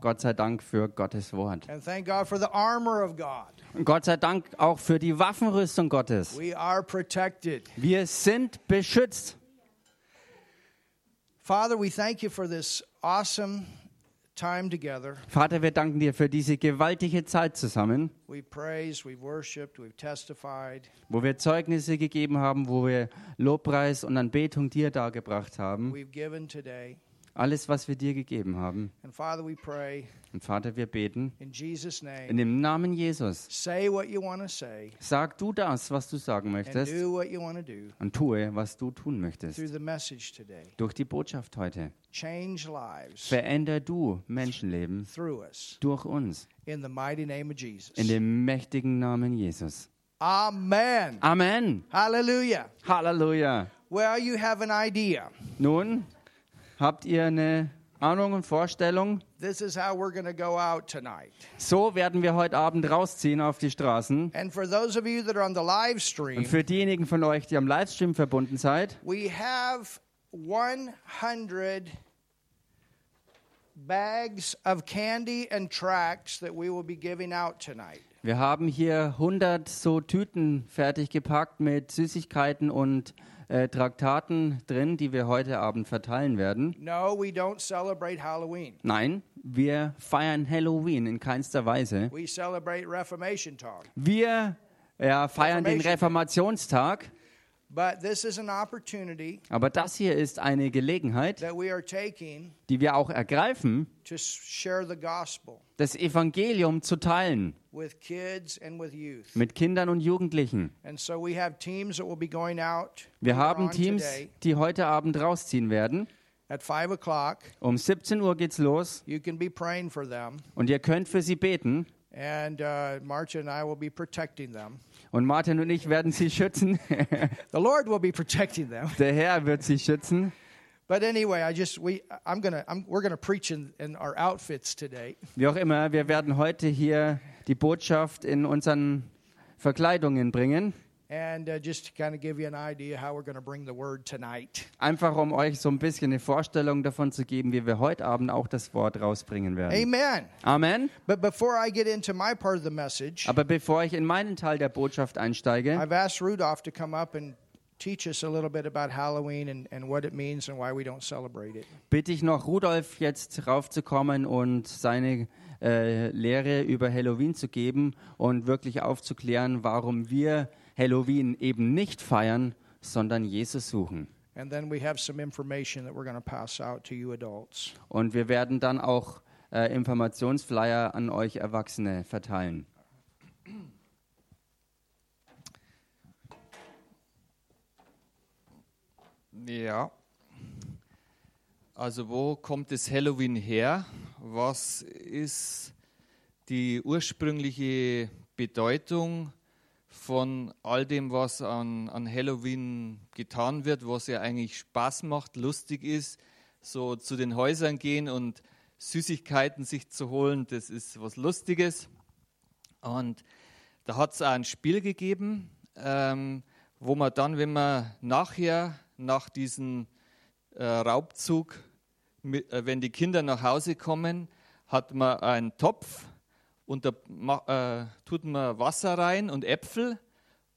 Gott sei Dank für Gottes Wort. And thank God for the armor of God. Und Gott sei Dank auch für die Waffenrüstung Gottes. We are protected. Wir sind beschützt. Father, we thank you for this awesome time together. Vater, wir danken dir für diese gewaltige Zeit zusammen, We praised, we've worshiped, we've testified. wo wir Zeugnisse gegeben haben, wo wir Lobpreis und Anbetung dir dargebracht haben. Alles, was wir dir gegeben haben. And Father, we pray Und Vater, wir beten in Jesus' in name. dem Namen Jesus. Say what you want to say Sag du das, was du sagen möchtest und tue, was du tun möchtest. through the message today. Durch die Botschaft heute. Change lives Veränder du Menschenleben through us durch uns. in the mighty name of Jesus. In dem mächtigen Namen Jesus. Amen. Amen. Hallelujah. Halleluja. Well, you have an idea. Nun, habt ihr eine Ahnung und Vorstellung? This is how we're going to go out tonight. So werden wir heute Abend rausziehen auf die Straßen. And for those of you that are on the live stream, Und für diejenigen von euch, die am Livestream verbunden seid, we have 100 bags of candy and tracts that we will be giving out tonight. wir haben hier 100 so Tüten fertig gepackt mit Süßigkeiten und äh, Traktaten drin, die wir heute Abend verteilen werden. No, we don't celebrate Halloween. Nein, wir feiern Halloween in keinster Weise. We celebrate Reformation Talk. Wir ja, feiern den Reformationstag, But this is an opportunity aber das hier ist eine Gelegenheit, that we are taking die wir auch ergreifen, to share the gospel das Evangelium zu teilen with kids and with youth. mit Kindern und Jugendlichen. And so we have teams that will be going out Wir haben Teams, die heute Abend rausziehen werden. at 5 o'clock. Um 17 Uhr geht's los You can be praying for them. und ihr könnt für sie beten. And uh, Marcia and I will be protecting them. Und Martin und ich werden sie schützen. The Lord will be protecting them. Der Herr wird sie schützen. But anyway, I just we I'm gonna I'm, we're gonna preach in, in our outfits today. Wie auch immer, wir werden heute hier die Botschaft in unseren Verkleidungen bringen. And uh, just to kind of give you an idea how we're going to bring the word tonight. Einfach um euch so ein bisschen eine Vorstellung davon zu geben, wie wir heute Abend auch das Wort rausbringen werden. Amen. Amen. But before I get into my part of the message, Aber bevor ich in meinen Teil der Botschaft einsteige, I've asked Rudolph to come up and teach us a little bit about Halloween and, and what it means and why we don't celebrate it. bitte ich noch Rudolf jetzt raufzukommen und seine äh, Lehre über Halloween zu geben und wirklich aufzuklären, warum wir Halloween eben nicht feiern, sondern Jesus suchen. And then we have some information that we're going to pass out to you adults. Und wir werden dann auch äh, Informationsflyer an euch Erwachsene verteilen. Ja. Also wo kommt das Halloween her? Was ist die ursprüngliche Bedeutung von all dem, was an, an Halloween getan wird, was ja eigentlich Spaß macht, lustig ist, so zu den Häusern gehen und Süßigkeiten sich zu holen, das ist was Lustiges. Und da hat es auch ein Spiel gegeben, ähm, wo man dann, wenn man nachher, nach diesem äh, Raubzug, mit, äh, wenn die Kinder nach Hause kommen, hat man einen Topf und da äh, tut man Wasser rein und Äpfel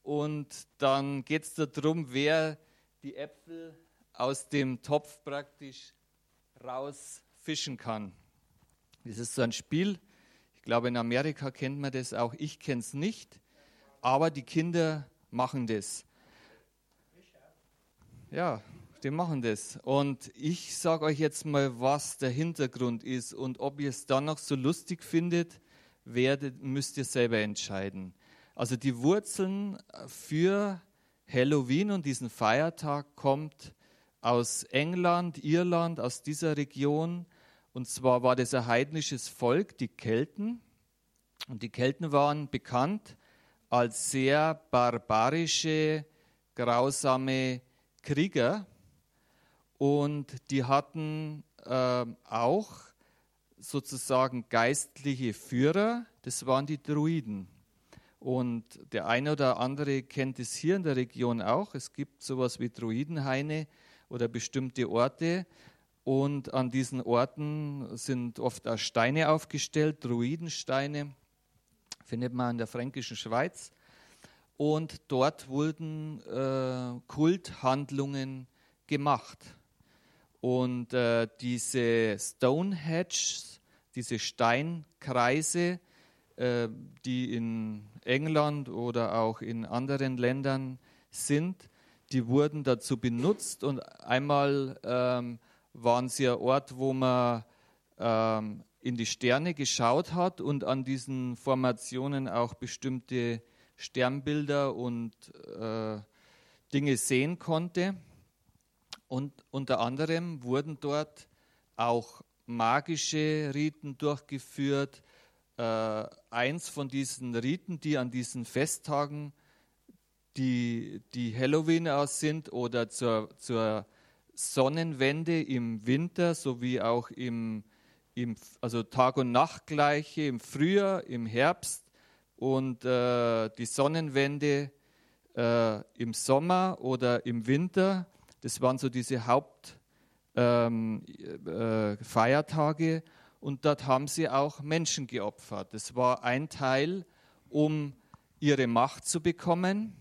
und dann geht es darum, wer die Äpfel aus dem Topf praktisch rausfischen kann. Das ist so ein Spiel. Ich glaube, in Amerika kennt man das auch. Ich kenne es nicht, aber die Kinder machen das. Ja, die machen das. Und ich sage euch jetzt mal, was der Hintergrund ist und ob ihr es dann noch so lustig findet, werdet, müsst ihr selber entscheiden. Also die Wurzeln für Halloween und diesen Feiertag kommt aus England, Irland, aus dieser Region. Und zwar war das ein heidnisches Volk, die Kelten. Und die Kelten waren bekannt als sehr barbarische, grausame Krieger. Und die hatten äh, auch sozusagen geistliche Führer, das waren die Druiden. Und der eine oder andere kennt es hier in der Region auch. Es gibt sowas wie Druidenhaine oder bestimmte Orte. Und an diesen Orten sind oft auch Steine aufgestellt, Druidensteine, findet man in der fränkischen Schweiz. Und dort wurden äh, Kulthandlungen gemacht. Und äh, diese Stonehenge, diese Steinkreise, äh, die in England oder auch in anderen Ländern sind, die wurden dazu benutzt. Und einmal ähm, waren sie ein Ort, wo man ähm, in die Sterne geschaut hat und an diesen Formationen auch bestimmte Sternbilder und äh, Dinge sehen konnte. Und unter anderem wurden dort auch magische Riten durchgeführt. Äh, eins von diesen Riten, die an diesen Festtagen, die, die Halloween aus sind oder zur, zur Sonnenwende im Winter sowie auch im, im also Tag- und Nachtgleiche im Frühjahr, im Herbst und äh, die Sonnenwende äh, im Sommer oder im Winter. Das waren so diese Hauptfeiertage. Ähm, äh, und dort haben sie auch Menschen geopfert. Das war ein Teil, um ihre Macht zu bekommen.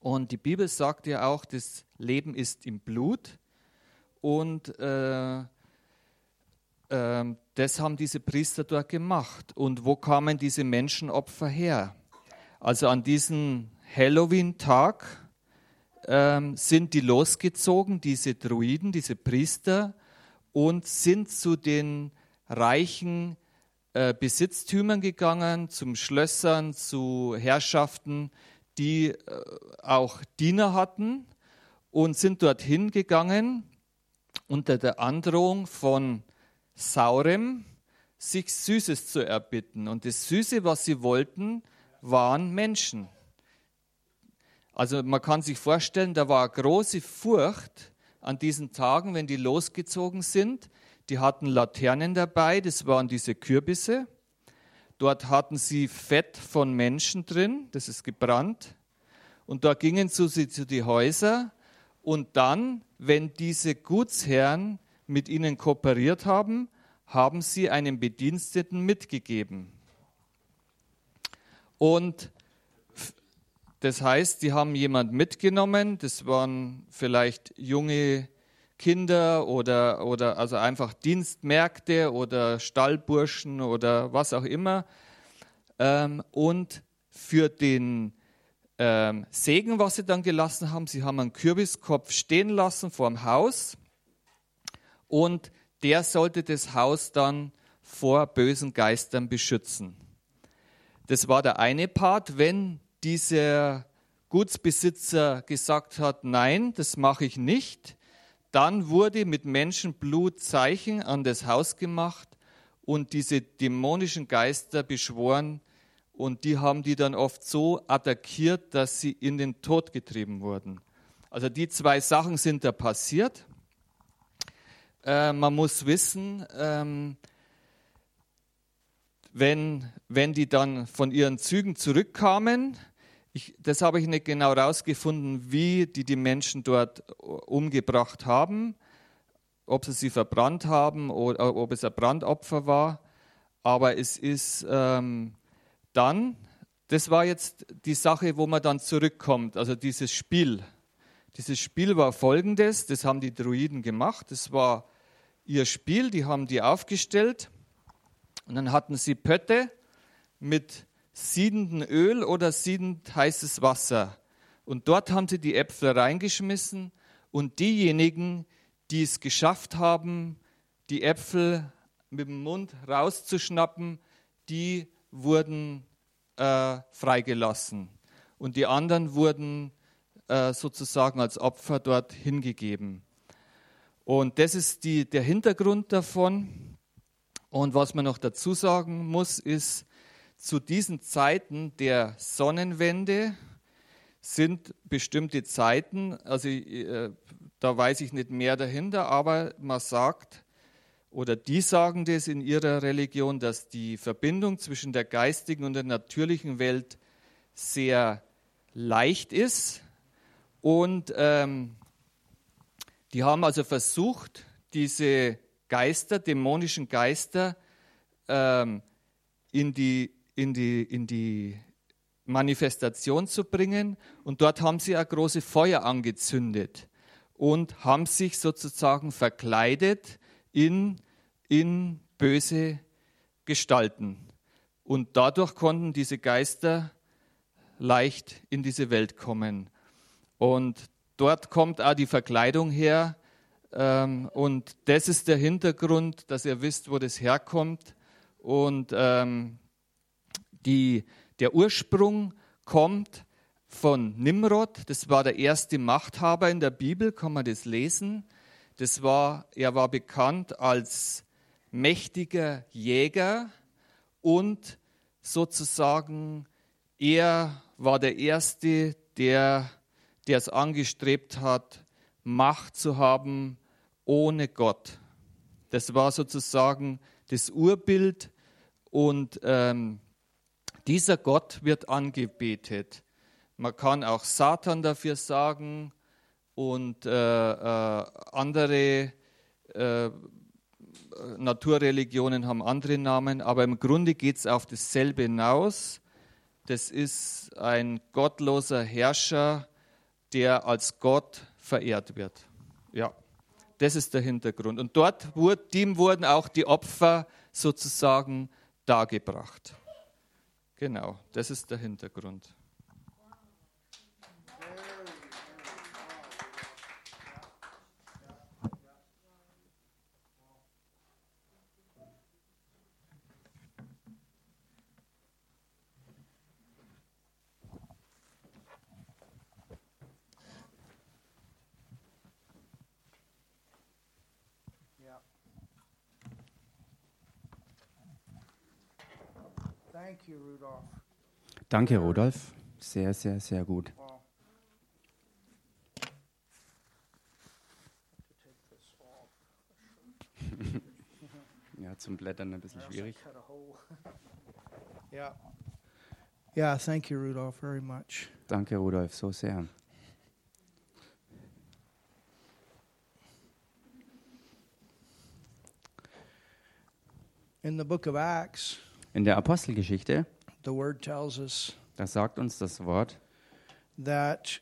Und die Bibel sagt ja auch, das Leben ist im Blut. Und äh, äh, das haben diese Priester dort gemacht. Und wo kamen diese Menschenopfer her? Also an diesem Halloween-Tag äh, sind die losgezogen, diese Druiden, diese Priester, und sind zu den reichen äh, Besitztümern gegangen, zum Schlössern, zu Herrschaften, die äh, auch Diener hatten und sind dorthin gegangen unter der Androhung von Saurem, sich Süßes zu erbitten. Und das Süße, was sie wollten, waren Menschen. Also man kann sich vorstellen, da war große Furcht an diesen Tagen, wenn die losgezogen sind. Die hatten Laternen dabei, das waren diese Kürbisse. Dort hatten sie Fett von Menschen drin, das ist gebrannt. Und da gingen sie zu die Häuser. Und dann, wenn diese Gutsherren mit ihnen kooperiert haben, haben sie einem Bediensteten mitgegeben. Und das heißt, die haben jemand mitgenommen, das waren vielleicht junge Kinder oder, oder also einfach Dienstmärkte oder Stallburschen oder was auch immer. Ähm, und für den ähm, Segen, was sie dann gelassen haben, sie haben einen Kürbiskopf stehen lassen vor dem Haus und der sollte das Haus dann vor bösen Geistern beschützen. Das war der eine Part, wenn dieser Gutsbesitzer gesagt hat, nein, das mache ich nicht, dann wurde mit Menschenblut Zeichen an das Haus gemacht und diese dämonischen Geister beschworen und die haben die dann oft so attackiert, dass sie in den Tod getrieben wurden. Also die zwei Sachen sind da passiert. Äh, man muss wissen, ähm, wenn, wenn die dann von ihren Zügen zurückkamen, ich, das habe ich nicht genau herausgefunden, wie die die Menschen dort umgebracht haben, ob sie sie verbrannt haben oder ob es ein Brandopfer war. Aber es ist ähm, dann, das war jetzt die Sache, wo man dann zurückkommt, also dieses Spiel. Dieses Spiel war folgendes, das haben die Druiden gemacht, das war ihr Spiel, die haben die aufgestellt und dann hatten sie Pötte mit siedendem Öl oder siedend heißes Wasser. Und dort haben sie die Äpfel reingeschmissen und diejenigen, die es geschafft haben, die Äpfel mit dem Mund rauszuschnappen, die wurden äh, freigelassen. Und die anderen wurden äh, sozusagen als Opfer dort hingegeben. Und das ist die, der Hintergrund davon. Und was man noch dazu sagen muss, ist, zu diesen Zeiten der Sonnenwende sind bestimmte Zeiten, also äh, da weiß ich nicht mehr dahinter, aber man sagt, oder die sagen das in ihrer Religion, dass die Verbindung zwischen der geistigen und der natürlichen Welt sehr leicht ist. Und ähm, die haben also versucht, diese Geister, dämonischen Geister, ähm, in, die, in, die, in die Manifestation zu bringen. Und dort haben sie ein großes Feuer angezündet und haben sich sozusagen verkleidet in, in böse Gestalten. Und dadurch konnten diese Geister leicht in diese Welt kommen. Und dort kommt auch die Verkleidung her. Ähm, und das ist der Hintergrund, dass ihr wisst, wo das herkommt. Und ähm, die, der Ursprung kommt von Nimrod. Das war der erste Machthaber in der Bibel, kann man das lesen. Das war, er war bekannt als mächtiger Jäger und sozusagen er war der Erste, der, der es angestrebt hat, Macht zu haben ohne Gott. Das war sozusagen das Urbild und ähm, dieser Gott wird angebetet. Man kann auch Satan dafür sagen und äh, äh, andere äh, Naturreligionen haben andere Namen, aber im Grunde geht es auf dasselbe hinaus. Das ist ein gottloser Herrscher, der als Gott verehrt wird. Ja, das ist der Hintergrund. Und dort dem wurden auch die Opfer sozusagen dargebracht. Genau, das ist der Hintergrund. Thank you, Rudolph. Danke, Rudolf. Sehr, sehr, sehr gut. ja, zum Blättern ein bisschen schwierig. Cut a hole. yeah. Yeah, thank you, Rudolph, very much. Danke, Rudolf, so sehr. In the book of Acts, In der Apostelgeschichte, the word tells us da sagt uns das Wort, dass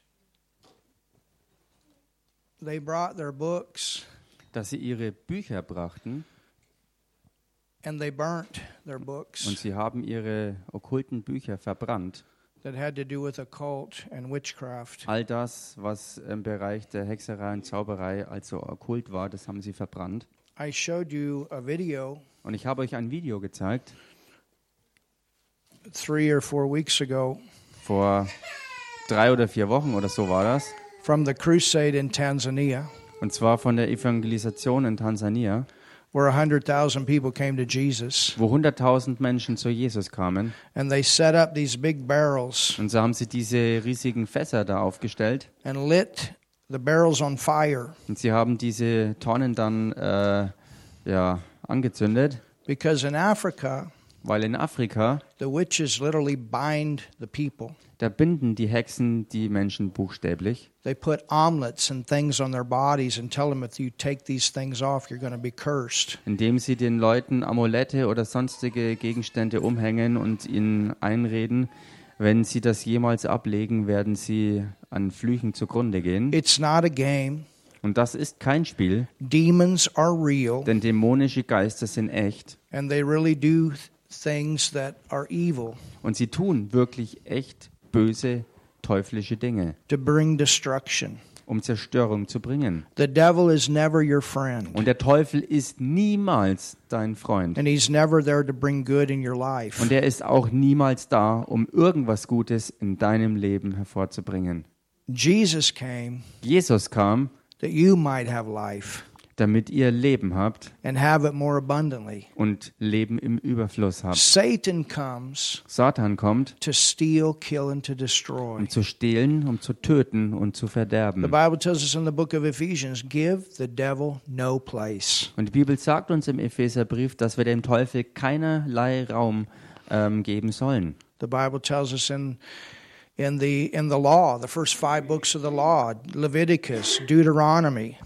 sie ihre Bücher brachten und books sie haben ihre okkulten Bücher verbrannt. All das, was im Bereich der Hexerei und Zauberei also okkult war, das haben sie verbrannt. Und ich habe euch ein Video gezeigt three or four weeks ago vor drei oder vier Wochen oder so war das. from the crusade in Tanzania, Und zwar von der Evangelisation in Tansania, where 100,000 people came to Jesus. wo 100.000 Menschen zu Jesus kamen. And they set up these big barrels Und so haben sie diese riesigen Fässer da aufgestellt. and lit the barrels on fire Und sie haben diese Tonnen dann äh, ja, angezündet, because in Africa, weil in Afrika, the witches literally bind the people. da binden die Hexen die Menschen buchstäblich. They put omelets and things on their bodies and tell them if you take these things off, you're going to be cursed. indem sie den Leuten Amulette oder sonstige Gegenstände umhängen und ihnen einreden, wenn sie das jemals ablegen, werden sie an Flüchen zugrunde gehen. It's not a game. Und das ist kein Spiel, Demons are real denn dämonische Geister sind echt and they really do things that are evil und sie tun wirklich echt böse, teuflische Dinge, to bring destruction. um Zerstörung zu bringen. The devil is never your friend, Und der Teufel ist niemals dein Freund. and he's never there to bring good in your life. Und er ist auch niemals da, um irgendwas Gutes in deinem Leben hervorzubringen. Jesus came Jesus kam, that you might have life damit ihr Leben habt and have it more abundantly. und Leben im Überfluss habt. Satan comes Satan kommt, to steal, kill, and to destroy. um zu stehlen, um zu töten und zu The verderben. Bible tells us in the book of Ephesians give the devil no place. Und die Bibel sagt uns im Epheserbrief, dass wir dem Teufel keinerlei Raum ähm, geben sollen. The Bible tells us in in the in the law, the first five books of the law, Leviticus, Deuteronomy,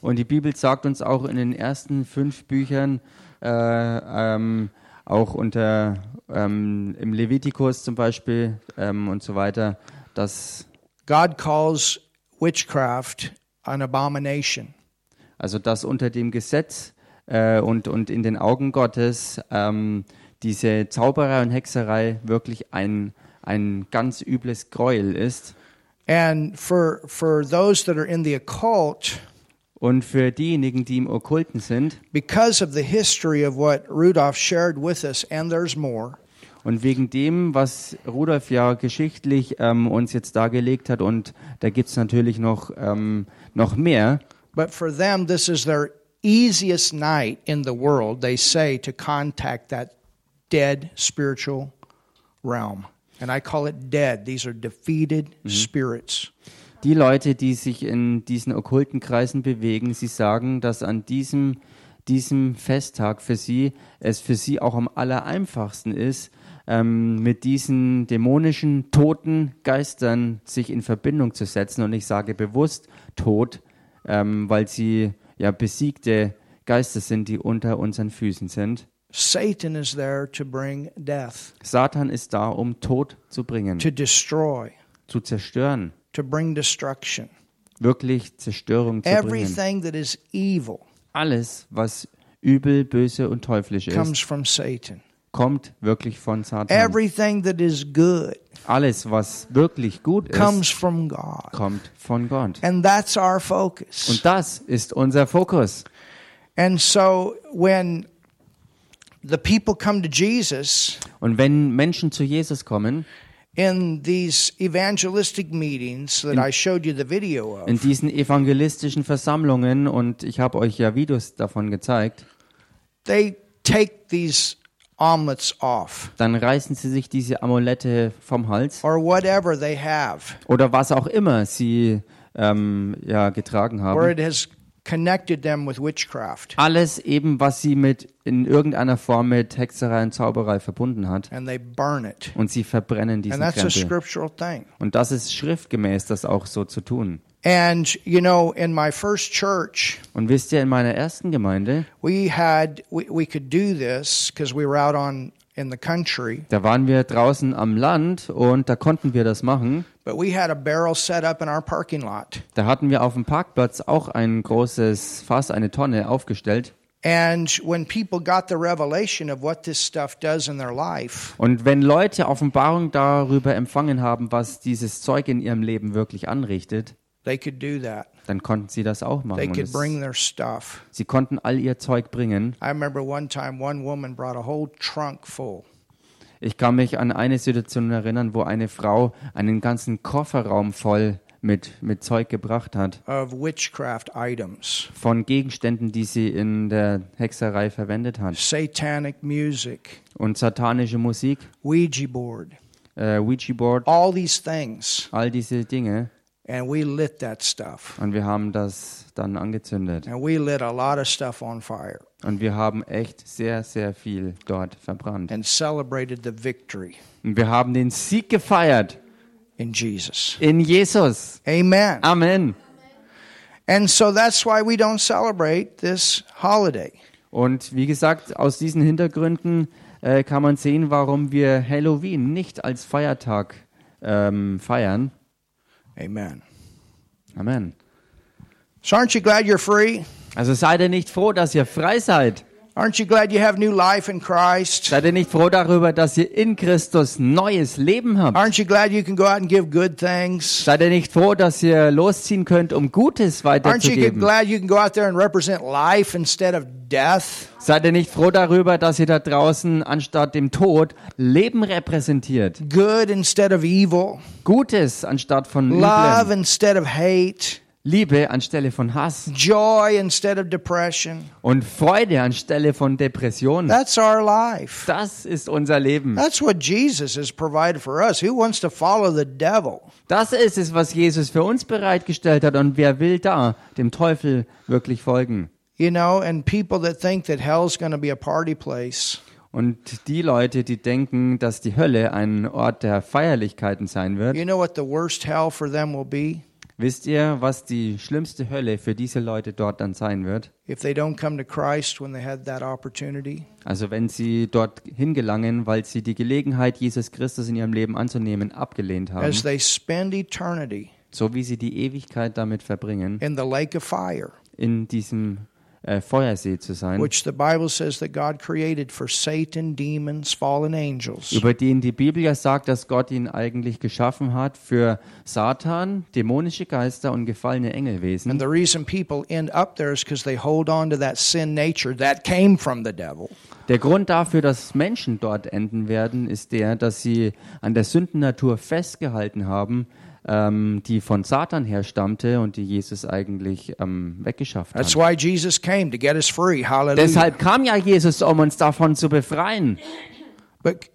Und die Bibel sagt uns auch in den ersten fünf Büchern, äh, ähm, auch unter ähm, im Levitikus zum Beispiel ähm, und so weiter, dass God calls witchcraft an abomination. also dass unter dem Gesetz äh, und, und in den Augen Gottes ähm, diese Zauberei und Hexerei wirklich ein, ein ganz übles Gräuel ist. And for for those that are in the occult, Und für diejenigen, die im Okkulten sind because of the history of what Rudolph shared with us, and there's more, und wegen dem, was Rudolf ja geschichtlich ähm, uns jetzt dargelegt hat, und da gibt es natürlich noch, ähm, noch mehr, but for them, this is their easiest night in the world, they say, to contact that dead spiritual realm. And I call it dead. These are defeated spirits. Die Leute, die sich in diesen okkulten Kreisen bewegen, sie sagen, dass an diesem, diesem Festtag für sie es für sie auch am allereinfachsten ist, ähm, mit diesen dämonischen, toten Geistern sich in Verbindung zu setzen. Und ich sage bewusst tot, ähm, weil sie ja besiegte Geister sind, die unter unseren Füßen sind. Satan is there to bring death, Satan ist da, um Tod zu bringen, to destroy, zu zerstören, to bring destruction. wirklich Zerstörung zu bringen. Everything that is evil Alles, was übel, böse und teuflisch comes ist, from Satan. kommt wirklich von Satan. Everything that is good Alles, was wirklich gut comes ist, from God. kommt von Gott. And that's our focus. Und das ist unser Fokus. And so when the people come to Jesus Und wenn Menschen zu Jesus kommen, in these evangelistic meetings that I showed you the video in of, diesen evangelistischen Versammlungen, und ich habe euch ja Videos davon gezeigt, they take these omelets off. dann reißen sie sich diese Amulette vom Hals or whatever they have, oder was auch immer sie ähm, ja, getragen where haben. it has connected them with witchcraft. Alles eben, was sie mit in irgendeiner Form mit Hexerei und Zauberei verbunden hat. And they burn it. Und sie verbrennen diesen And that's a Krempel. scriptural thing. Und das ist schriftgemäß, das auch so zu tun. And, you know, in my first church, Und wisst ihr, in meiner ersten Gemeinde, we had, we, we could do this because we were out on, da waren wir draußen am Land und da konnten wir das machen. but we had a barrel set up in our parking lot. Da hatten wir auf dem Parkplatz auch ein großes Fass, eine Tonne aufgestellt. And when people got the revelation of what this stuff does in their life, Und wenn Leute Offenbarung darüber empfangen haben, was dieses Zeug in ihrem Leben wirklich anrichtet, they dann konnten sie das auch They machen. Could es, bring their stuff. sie konnten all ihr Zeug bringen. I remember one time one woman brought a whole trunk full Ich kann mich an eine Situation erinnern, wo eine Frau einen ganzen Kofferraum voll mit, mit Zeug gebracht hat. of witchcraft items, Von Gegenständen, die sie in der Hexerei verwendet hat. satanic music, Und satanische Musik, Ouija board, äh, Ouija-Board, all these things. all diese Dinge. And we lit that stuff. Und wir haben das dann angezündet. And we lit a lot of stuff on fire Und wir haben echt sehr, sehr viel dort verbrannt. and celebrated the victory Und wir haben den Sieg gefeiert in Jesus. in Jesus. Amen. Amen. And so that's why we don't celebrate this holiday. Und wie gesagt, aus diesen Hintergründen äh, kann man sehen, warum wir Halloween nicht als Feiertag ähm, feiern. Amen. Amen. So aren't you glad you're free? Also seid ihr nicht froh, dass ihr frei seid? Aren't you glad you have new life in Christ? Seid ihr nicht froh darüber, dass ihr in Christus neues Leben habt? Aren't you glad you can go out and give good things? Seid ihr nicht froh, dass ihr losziehen könnt, um Gutes Aren't you weiterzugeben? glad you can go out there and represent life instead of death? Seid ihr nicht froh darüber, dass ihr da draußen anstatt dem Tod Leben repräsentiert? Good instead of evil? Gutes anstatt von Love Üblem. instead of hate? Liebe anstelle von Hass. Joy instead of depression? Und Freude anstelle von Depression. That's our life. Das ist unser Leben. That's what Jesus has provided for us. Who wants to follow the devil? Das ist es, was Jesus für uns bereitgestellt hat. Und wer will da dem Teufel wirklich folgen? You know, and people that think that hell's going to be a party place. Und die Leute, die denken, dass die Hölle ein Ort der Feierlichkeiten sein wird, You know what the worst hell for them will be? Wisst ihr, was die schlimmste Hölle für diese Leute dort dann sein wird? If they don't come to Christ when they had that opportunity, Also wenn sie dort hingelangen, weil sie die Gelegenheit, Jesus Christus in ihrem Leben anzunehmen, abgelehnt haben, so wie sie die Ewigkeit damit verbringen, in the lake of fire, in diesem äh, Feuersee zu sein, which the Bible says that God created for Satan, demons, fallen angels. über den die Bibel ja sagt, dass Gott ihn eigentlich geschaffen hat für Satan, dämonische Geister und gefallene And Engelwesen. the reason people end up there is because they hold on to that sin nature that came from the devil. Der Grund dafür, dass Menschen dort enden werden, ist der, dass sie an der Sündennatur festgehalten haben, ähm, die von Satan herstammte und die Jesus eigentlich ähm, weggeschafft That's hat. why Jesus came to get us free. Hallelujah. Deshalb kam ja Jesus, um uns davon zu befreien. But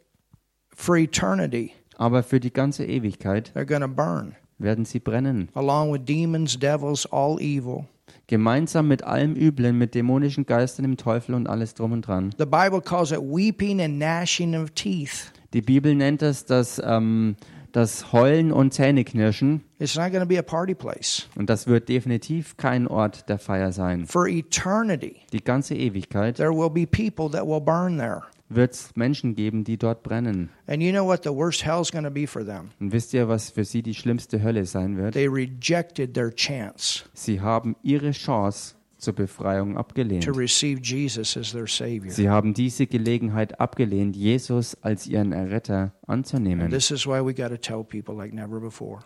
for eternity, Aber für die ganze Ewigkeit they're burn werden sie brennen. along with demons, devils, all evil. Gemeinsam mit allem Üblen, mit dämonischen Geistern, dem Teufel und alles drum und dran. The Bible calls it weeping and gnashing of teeth. Die Bibel nennt es das, ähm, das Heulen und Zähneknirschen. It's not going to be a party place. Und das wird definitiv kein Ort der Feier sein. For eternity, Die ganze Ewigkeit there will be people that will burn there. wird es Menschen geben, die dort brennen. And you know what the worst hell's going to be for them? Und wisst ihr, was für sie die schlimmste Hölle sein wird? They rejected their chance Sie haben ihre Chance zur Befreiung abgelehnt. Sie haben diese Gelegenheit abgelehnt, Jesus als ihren Erretter anzunehmen.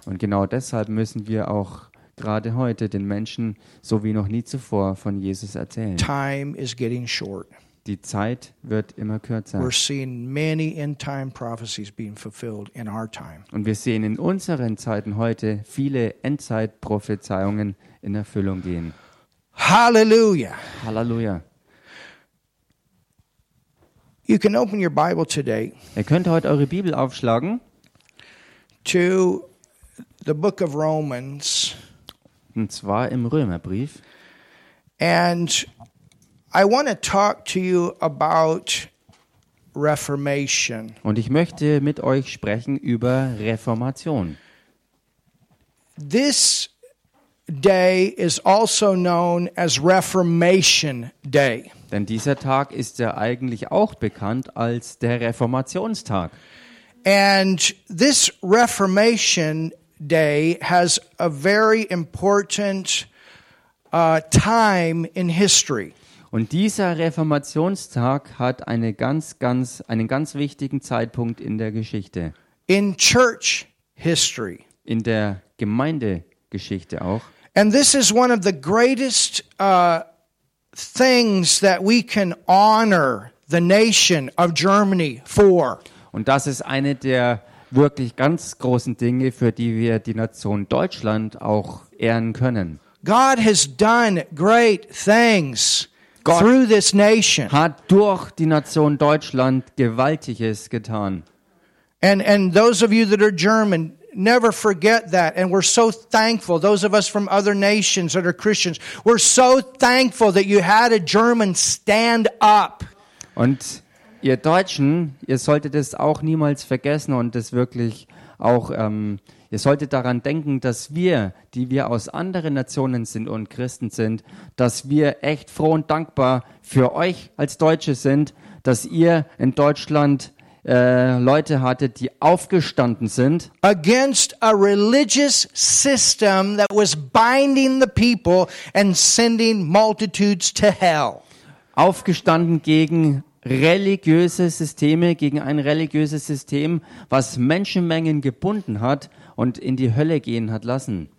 Und genau deshalb müssen wir auch gerade heute den Menschen so wie noch nie zuvor von Jesus erzählen. Time is getting short. Die Zeit wird immer kürzer. We're seeing many end time prophecies being fulfilled in our time. Und wir sehen in unseren Zeiten heute viele Endzeitprophezeiungen in Erfüllung gehen. Hallelujah. Halleluja. You can open your Bible today Ihr könnt heute eure Bibel aufschlagen, to the book of Romans. und zwar im Römerbrief. And I want to talk to you about Reformation. Und ich möchte mit euch sprechen über Reformation. This day is also known as Reformation Day. Denn dieser Tag ist ja eigentlich auch bekannt als der Reformationstag. And this Reformation Day has a very important uh, time in history. Und dieser Reformationstag hat eine ganz, ganz, einen ganz wichtigen Zeitpunkt in der Geschichte, in church history. in der Gemeindegeschichte auch. And this is one of the greatest uh, things that we can honor the nation of Germany for. Und das ist eine der wirklich ganz großen Dinge, für die wir die Nation Deutschland auch ehren können. God has done great things God- through this nation. Hat durch die Nation Deutschland Gewaltiges getan. And and those of you that are German, never forget that. And we're so thankful. Those of us from other nations that are Christians, we're so thankful that you had a German stand up. Und ihr Deutschen, ihr solltet es auch niemals vergessen und es wirklich auch, ähm, ihr solltet daran denken, dass wir, die wir aus anderen Nationen sind und Christen sind, dass wir echt froh und dankbar für euch als Deutsche sind, dass ihr in Deutschland äh, Leute hattet, die aufgestanden sind against a religious system that was binding the people and sending multitudes to hell. aufgestanden gegen religiöse Systeme, gegen ein religiöses System, was Menschenmengen gebunden hat und in die Hölle gehen hat lassen.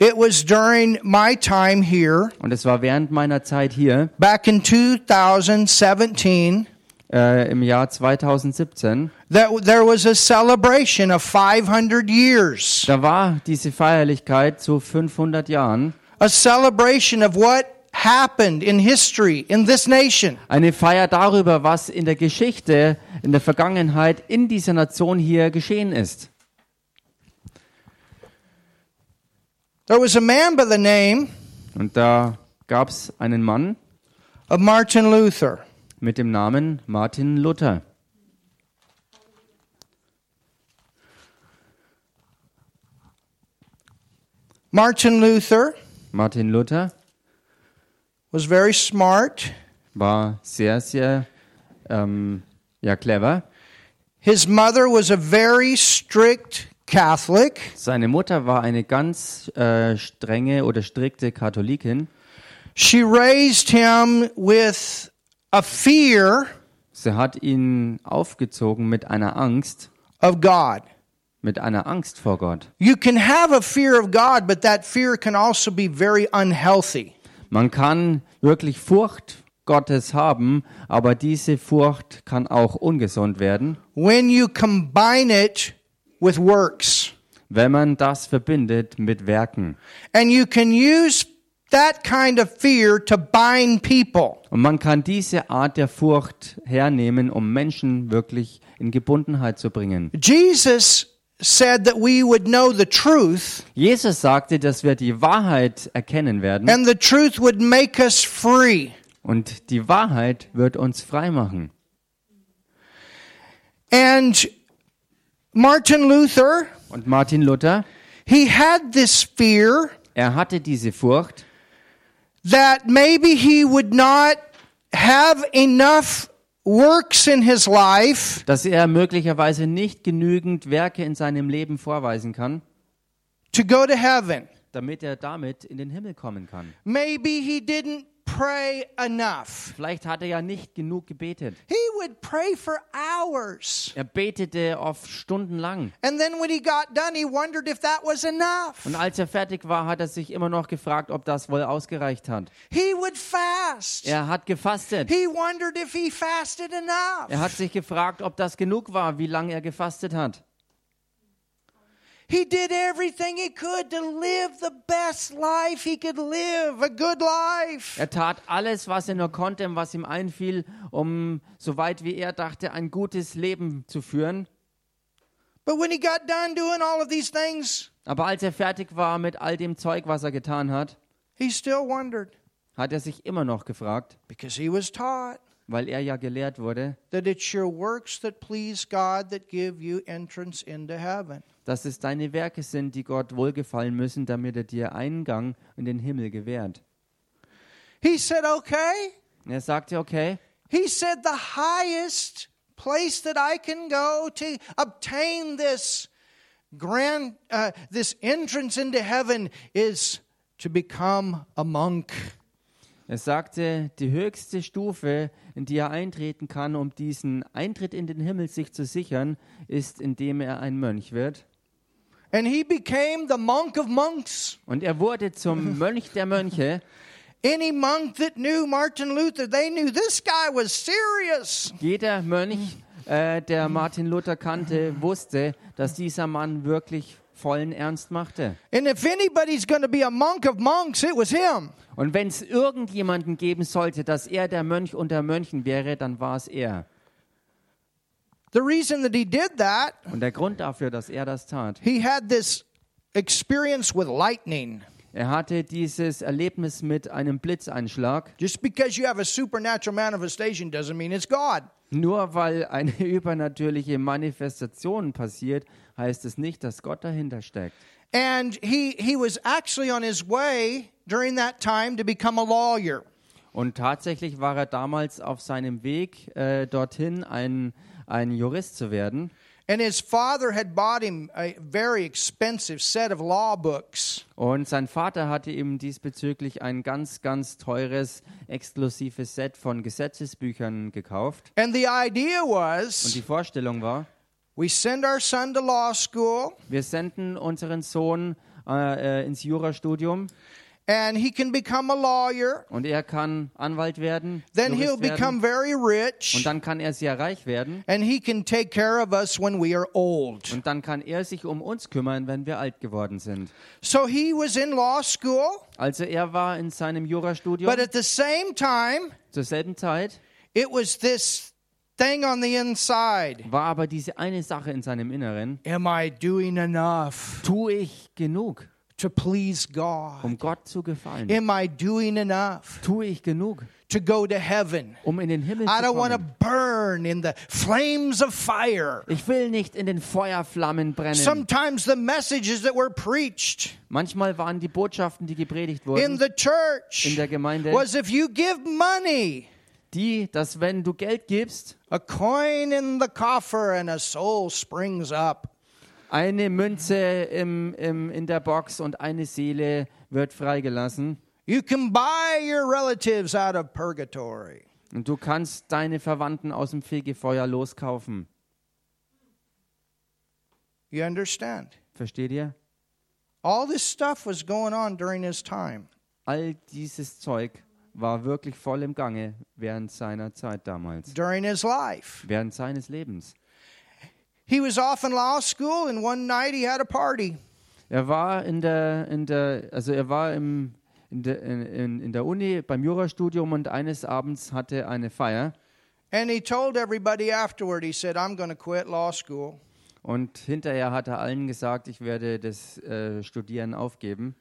It was during my time here, Und es war während meiner Zeit hier, back in 2017, äh, im Jahr 2017, that there was a celebration of 500 years. da war diese Feierlichkeit zu 500 Jahren, A celebration of what happened in history in this nation. eine Feier darüber, was in der Geschichte, in der Vergangenheit in dieser Nation hier geschehen ist. There was a man by the name Und da gab es einen Mann of Martin Luther. Mit dem Namen Martin Luther. Martin Luther Martin Luther was very smart. war sehr, sehr ähm, ja, clever. His mother was a very strict Catholic. Seine Mutter war eine ganz äh, strenge oder strikte Katholikin. She raised him with a fear Sie hat ihn aufgezogen mit einer Angst, of God. mit einer Angst vor Gott. You can have a fear of God, but that fear can also be very unhealthy. Man kann wirklich Furcht Gottes haben, aber diese Furcht kann auch ungesund werden, When you combine it with works. wenn man das verbindet mit Werken. And you can use that kind of fear to bind people. Und man kann diese Art der Furcht hernehmen, um Menschen wirklich in Gebundenheit zu bringen. Jesus said that we would know the truth, Jesus sagte, dass wir die Wahrheit erkennen werden and the truth would make us free. und die Wahrheit wird uns frei machen. And Martin Luther, Und Martin Luther, he had this fear er hatte diese Furcht, that maybe he would not have enough works in his life dass er möglicherweise nicht genügend Werke in seinem Leben vorweisen kann, to go to heaven. damit er damit in den Himmel kommen kann. Maybe he didn't pray enough. Vielleicht hat er ja nicht genug gebetet. He would pray for hours. Er betete oft stundenlang. And then when he got done, he wondered if that was enough. Und als er fertig war, hat er sich immer noch gefragt, ob das wohl ausgereicht hat. He would fast. Er hat gefastet. He wondered if he fasted Er enough. hat sich gefragt, ob das genug war, wie lange er gefastet hat. He did everything he could to live the best life he could live, a good life. Er tat alles, was er nur konnte und was ihm einfiel, um, soweit wie er dachte, ein gutes Leben zu führen. But when he got done doing all of these things, Aber als er fertig war mit all dem Zeug, was er getan hat, he still wondered hat er sich immer noch gefragt, because he was taught weil er ja gelehrt wurde, that it's your works that please God that give you entrance into heaven. Dass es deine Werke sind, die Gott wohlgefallen müssen, damit er dir Eingang in den Himmel gewährt. He said, okay. Er sagte, okay, He said, the highest place that I can go to obtain this grand, uh, this entrance into heaven is to become a monk. er sagte, die höchste Stufe, in die er eintreten kann, um diesen Eintritt in den Himmel sich zu sichern, ist, indem er ein Mönch wird. And he became the monk of monks. Und er wurde zum Mönch der Mönche. Any monk that knew Martin Luther, they knew this guy was serious. Jeder Mönch, äh, der Martin Luther kannte, wusste, dass dieser Mann wirklich vollen Ernst machte. And if anybody's going to be a monk of monks, it was him. Und wenn es irgendjemanden geben sollte, dass er der Mönch unter Mönchen wäre, dann war es er. The reason that he did that, Und der Grund dafür, dass er das tat, he had this experience with lightning. er hatte dieses Erlebnis mit einem Blitzeinschlag. Just because you have a supernatural manifestation doesn't mean it's God. Nur weil eine übernatürliche Manifestation passiert, heißt es nicht, dass Gott dahinter steckt. And he, he was actually on his way during that time to become a lawyer. Und tatsächlich war er damals auf seinem Weg äh, dorthin, ein, ein Jurist zu werden. And his father had bought him a very expensive set of law books. Und sein Vater hatte ihm diesbezüglich ein ganz, ganz teures, exklusives Set von Gesetzesbüchern gekauft. And the idea Und was die Vorstellung war, we send our son to law school wir senden unseren Sohn äh, äh, ins Jurastudium and he can become a lawyer. und er kann Anwalt werden, Then Jurist he'll become werden very rich und dann kann er sehr reich werden and he can take care of us when we are old. und dann kann er sich um uns kümmern, wenn wir alt geworden sind. So he was in law school, Also er war in seinem Jurastudium but at the same time, zur selben Zeit, it was this thing on the inside. war aber diese eine Sache in seinem Inneren, Am I doing enough tue ich genug? To please God? um Gott zu gefallen? Am I doing enough Tue ich genug, to go to heaven? um in den Himmel I zu don't want to burn in the flames of fire. Ich will nicht in den Feuerflammen brennen. Sometimes the messages that were preached Manchmal waren die Botschaften, die gepredigt in wurden, the church in der Gemeinde, was if you give money, die, dass wenn du Geld gibst, a coin in the coffer and a soul springs up. Eine Münze im, im, in der Box und eine Seele wird freigelassen You can buy your relatives out of purgatory. und du kannst deine Verwandten aus dem Fegefeuer loskaufen. You understand? Versteht ihr? All this stuff was going on during his time. All dieses Zeug war wirklich voll im Gange während seiner Zeit damals, during his life. während seines Lebens. He was off in law school, and one night he had a party. Er war in der, in der, also er war im, in, der, in, in, der Uni beim Jurastudium und eines Abends hatte eine Feier And he told everybody afterward, he said, I'm going to quit law school. und hinterher hat er allen gesagt, ich werde das äh, Studieren aufgeben.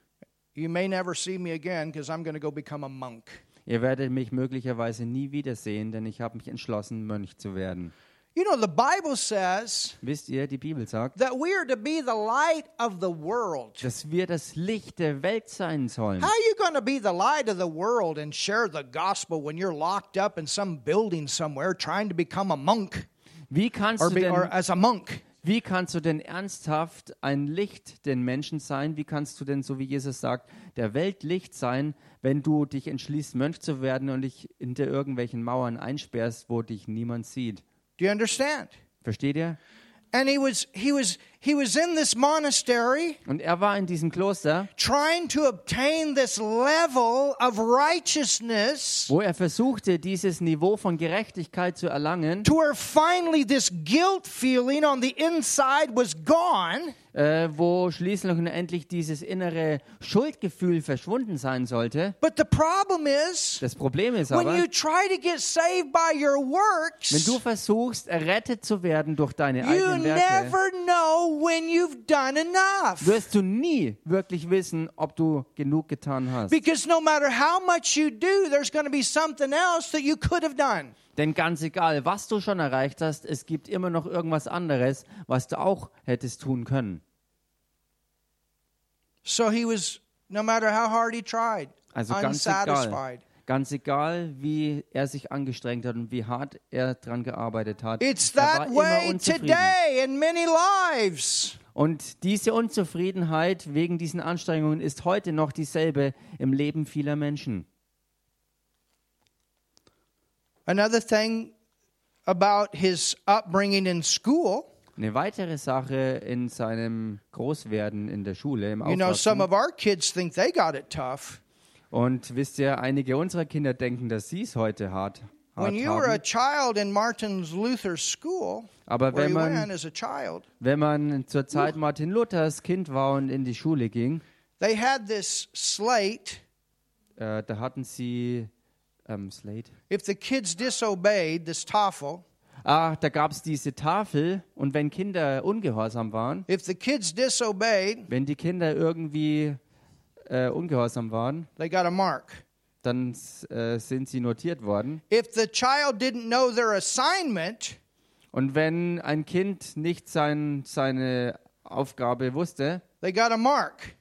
You may never see me again because I'm going to go become a monk. Ihr werdet mich möglicherweise nie wiedersehen, denn ich habe mich entschlossen, Mönch zu werden. You know, the Bible says Wisst ihr, die Bibel sagt, that we are to be the light of the world. dass wir das Licht der Welt sein sollen. How are you going to be the light of the world and share the gospel when you're locked up in some building somewhere trying to become a monk Wie kannst or, du be, denn or as a monk? Wie kannst du denn ernsthaft ein Licht den Menschen sein? Wie kannst du denn, so wie Jesus sagt, der Welt Licht sein, wenn du dich entschließt, Mönch zu werden und dich hinter irgendwelchen Mauern einsperrst, wo dich niemand sieht? Do you understand? Versteht ihr? And he was he was he was in this monastery Und er war in diesem Kloster, trying to obtain this level of righteousness wo er versuchte, dieses Niveau von Gerechtigkeit zu erlangen, to where finally this guilt feeling on the inside was gone äh, wo schließlich und endlich dieses innere Schuldgefühl verschwunden sein sollte. but the problem is Das Problem ist when aber, you try to get saved by your wenn works du versuchst, errettet zu werden durch deine you eigenen Werke, never know when you've done enough wirst du nie wirklich wissen, ob du genug getan hast. because no matter how much you do there's going to be something else that you could have done Denn ganz egal, was du schon erreicht hast, es gibt immer noch irgendwas anderes, was du auch hättest tun können. so he was no matter how hard he tried Also ganz egal, unsatisfied ganz egal, wie er sich angestrengt hat und wie hart er dran gearbeitet hat. It's er war that immer way unzufrieden. today in many lives. Und diese Unzufriedenheit wegen diesen Anstrengungen ist heute noch dieselbe im Leben vieler Menschen. Another thing about his upbringing in school, Eine weitere Sache in seinem Großwerden in der Schule, im you know, some Aufwachsen. of our kids think they got it tough. Und wisst ihr, einige unserer Kinder denken, dass sie es heute hart, When you were a haben. child in Martin Luther's school, Aber wenn man, child, wenn man zur Zeit Martin Luthers Kind war und in die Schule ging, they had this slate. äh, da hatten sie ähm, Slate. If the kids disobeyed this TOEFL, Ah, da gab es diese Tafel und wenn Kinder ungehorsam waren, if the kids disobeyed, wenn die Kinder irgendwie äh, ungehorsam waren, they got a mark. dann äh, sind sie notiert worden. If the child didn't know their assignment, Und wenn ein Kind nicht sein, seine Aufgabe wusste, they got a mark.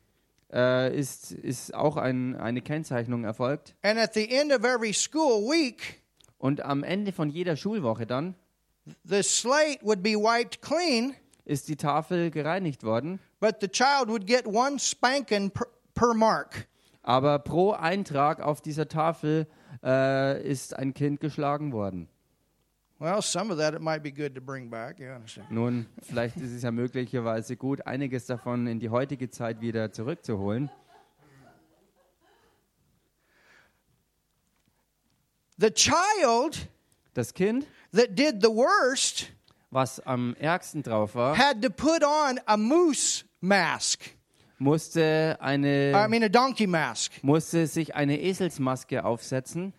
äh, ist, ist auch ein, eine Kennzeichnung erfolgt. And at the end of every school week, Und am Ende von jeder Schulwoche dann the slate would be wiped clean, ist die Tafel gereinigt worden. but the child would get one spanking per, per mark. Aber pro Eintrag auf dieser Tafel äh, ist ein Kind geschlagen worden. Well, some of that it might be good to bring back. You understand? Nun, vielleicht ist es ja möglicherweise gut, einiges davon in die heutige Zeit wieder zurückzuholen. The child Das Kind, that did the worst was am ärgsten drauf war, had to put on a moose mask. Musste, I eine, mean, a donkey mask. musste sich eine Eselsmaske aufsetzen.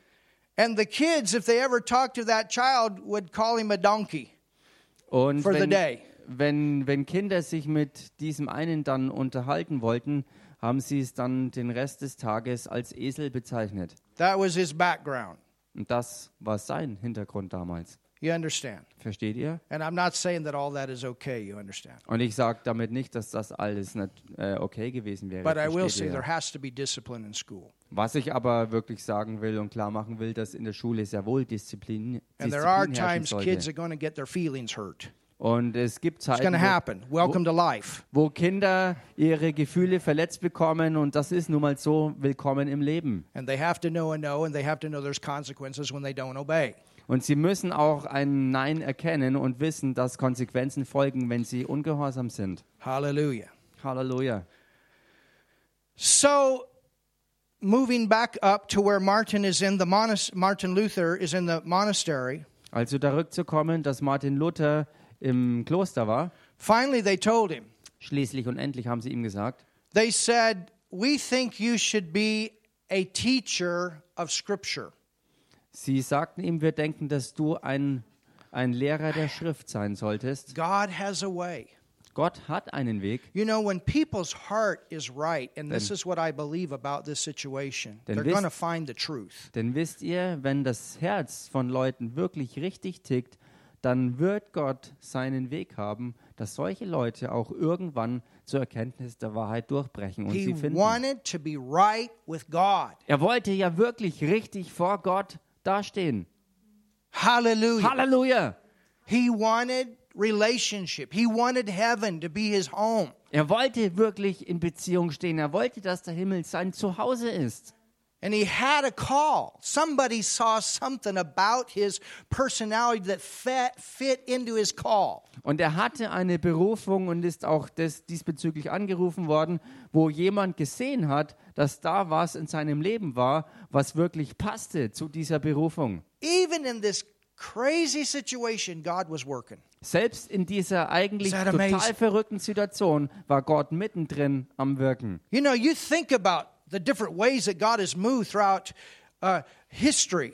And the kids, if they ever talked to that child, would call him a donkey. Und For the wenn, day. wenn, wenn Kinder sich mit diesem einen dann unterhalten wollten, haben sie es dann den Rest des Tages als Esel bezeichnet. That was his background. Und das war sein Hintergrund damals. You understand? Versteht ihr? And I'm not saying that all that is okay, you understand? Und ich sage damit nicht, dass das alles nicht, äh, okay gewesen wäre. But I will say there has to be discipline in school. Was ich aber wirklich sagen will und klar machen will, dass in der Schule sehr wohl Disziplin, And there are Disziplin times kids sollte. are going to get their feelings hurt. Und es gibt It's going Zeiten, to wo, happen. Welcome to life. wo Kinder ihre Gefühle verletzt bekommen und das ist nun mal so willkommen im Leben. And they have to know a no, and they have to know there's consequences when they don't obey. Und sie müssen auch ein Nein erkennen und wissen, dass Konsequenzen folgen, wenn sie ungehorsam sind. Hallelujah. Halleluja. So, moving back up to where Martin is in the monas- Martin Luther is in the monastery. Also zurückzukommen, dass Martin Luther im Kloster war. Finally, they told him. Schließlich und endlich haben sie ihm gesagt, They said, "We think you should be a teacher of Scripture." Sie sagten ihm, wir denken, dass du ein, ein Lehrer der Schrift sein solltest. God has a way. Gott hat einen Weg. You know, when people's heart is right, and this is what I believe about this situation, they're going to find the truth. Denn wisst ihr, wenn das Herz von Leuten wirklich richtig tickt, dann wird Gott seinen Weg haben, dass solche Leute auch irgendwann zur Erkenntnis der Wahrheit durchbrechen und He sie finden. wanted to be right with God. Er wollte ja wirklich richtig vor Gott dastehen. Hallelujah. Halleluja! He wanted relationship. He wanted heaven to be his home. Er wollte wirklich in Beziehung stehen. Er wollte, dass der Himmel sein Zuhause ist. And he had a call. Somebody saw something about his personality that fit, into his call. Und er hatte eine Berufung und ist auch des, diesbezüglich angerufen worden, wo jemand gesehen hat, dass da was in seinem Leben war, was wirklich passte zu dieser Berufung. Even in this crazy situation, God was working. Selbst in dieser eigentlich total verrückten Situation war Gott mittendrin am Wirken. You know, you think about the different ways that God has moved throughout uh, history.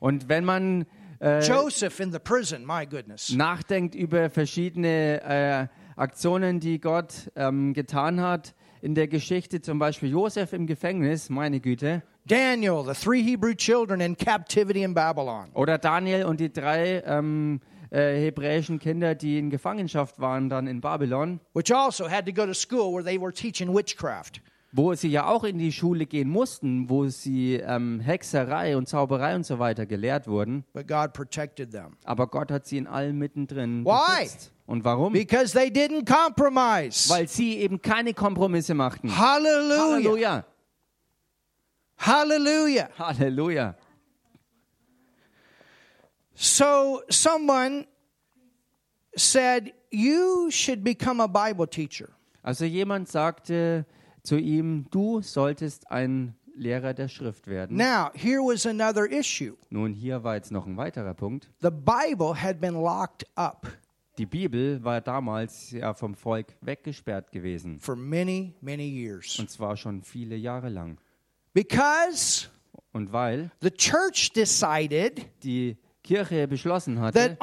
Und wenn man äh, Joseph in the prison, my goodness. nachdenkt über verschiedene äh, Aktionen, die Gott ähm, getan hat in der Geschichte, zum Beispiel Josef im Gefängnis, meine Güte, Daniel, the three Hebrew children in captivity in Babylon. oder Daniel und die drei ähm, äh, hebräischen Kinder, die in Gefangenschaft waren dann in Babylon, which also had to go to school where they were teaching witchcraft. Wo sie ja auch in die Schule gehen mussten, wo sie ähm, Hexerei und Zauberei und so weiter gelehrt wurden. But God protected them Aber Gott hat sie in allem mittendrin Why? beschützt. Und warum? because they didn't compromise. Weil sie eben keine Kompromisse machten. Halleluja. Hallelujah. Halleluja. So someone said, You should become a Bible teacher. Also jemand sagte zu ihm, du solltest ein Lehrer der Schrift werden. Now, here was another issue. Nun, hier war jetzt noch ein weiterer Punkt. The Bible had been locked up Die Bibel war damals ja vom Volk weggesperrt gewesen. for many, many years. Und zwar schon viele Jahre lang. Because Und weil the church decided die Kirche beschlossen that hatte,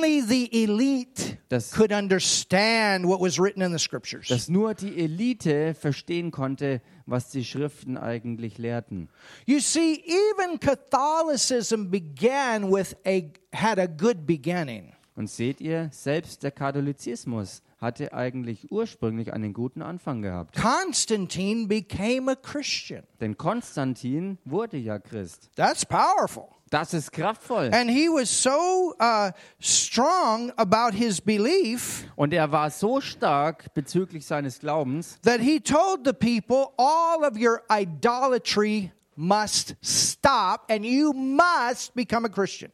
only the elite dass, could understand what was written in the scriptures. dass nur die Elite verstehen konnte, was die Schriften eigentlich lehrten. You see, even Catholicism began with a had a good beginning. Und seht ihr, selbst der Katholizismus hatte eigentlich ursprünglich einen guten Anfang gehabt. Constantine became a Christian. Denn Konstantin wurde ja Christ. That's powerful. Das ist kraftvoll. And he was so uh, strong about his belief Und er war so stark bezüglich seines Glaubens, that he told the people, all of your idolatry must stop and you must become a Christian.